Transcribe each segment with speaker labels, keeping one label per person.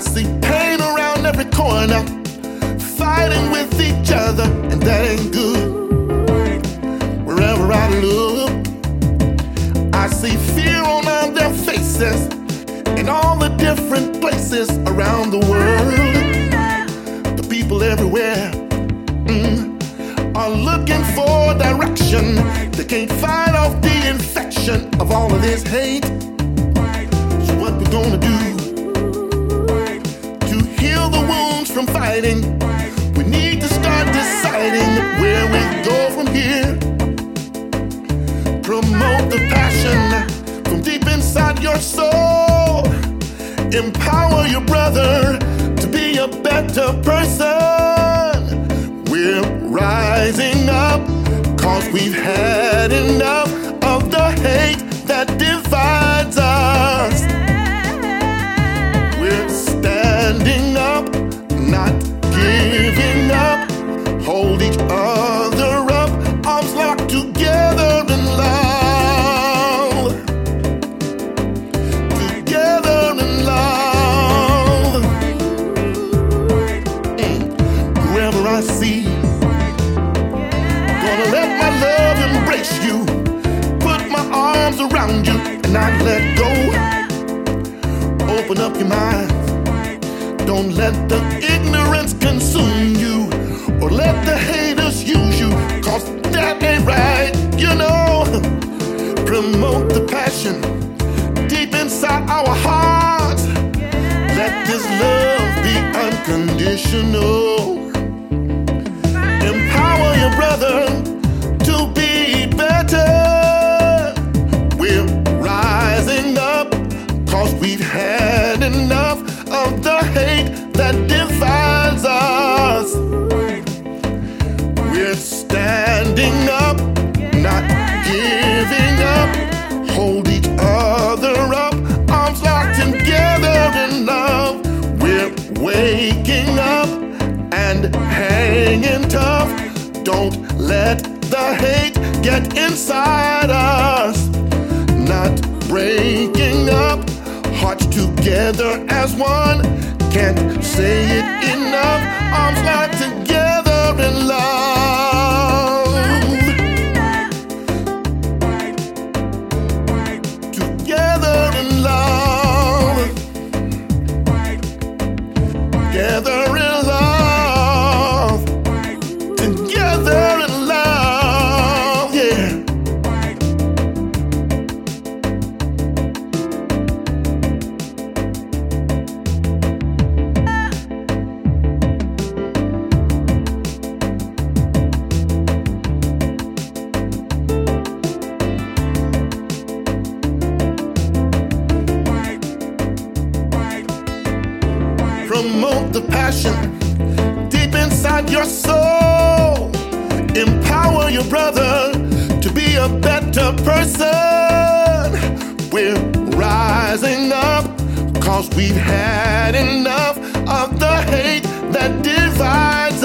Speaker 1: I see pain around every corner, fighting with each other, and that ain't good. Wherever I look, I see fear on all their faces, in all the different places around the world. The people everywhere mm, are looking for direction. They can't fight off the infection of all of this hate. So, what we gonna do? Fighting? We need to start deciding where we go from here. Promote the passion from deep inside your soul. Empower your brother to be a better person. We're rising up cause we've had enough of the hate that divides us. Not let go. Open up your mind. Don't let the ignorance consume you or let the haters use you. Cause that ain't right, you know. Promote the passion deep inside our hearts. Let this love be unconditional. Had enough of the hate that divides us. We're standing up, not giving up. Hold each other up, arms locked together in love. We're waking up and hanging tough. Don't let the hate get inside us. Not breaking hearts together as one. Can't say it enough, arms locked together in love. Together in love. Together in The passion deep inside your soul. Empower your brother to be a better person. We're rising up cause we've had enough of the hate that divides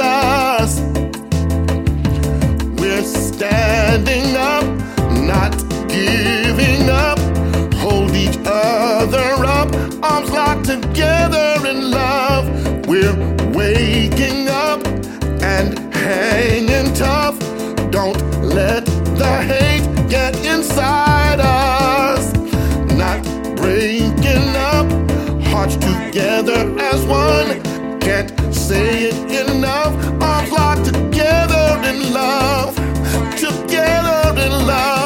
Speaker 1: Don't let the hate get inside us. Not breaking up, hearts together as one. Can't say it enough. Arms locked together in love, together in love.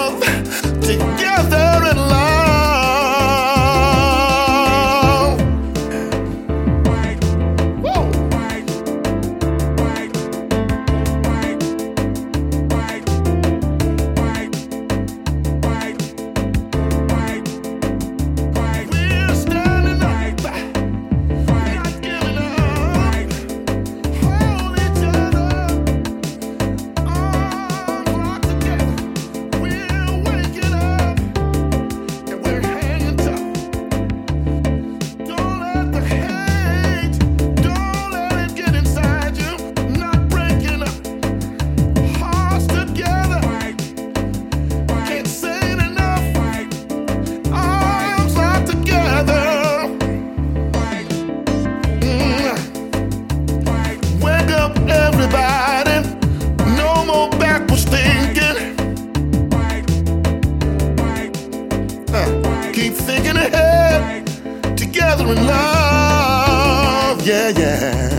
Speaker 1: Keep thinking ahead, together in love. Yeah, yeah.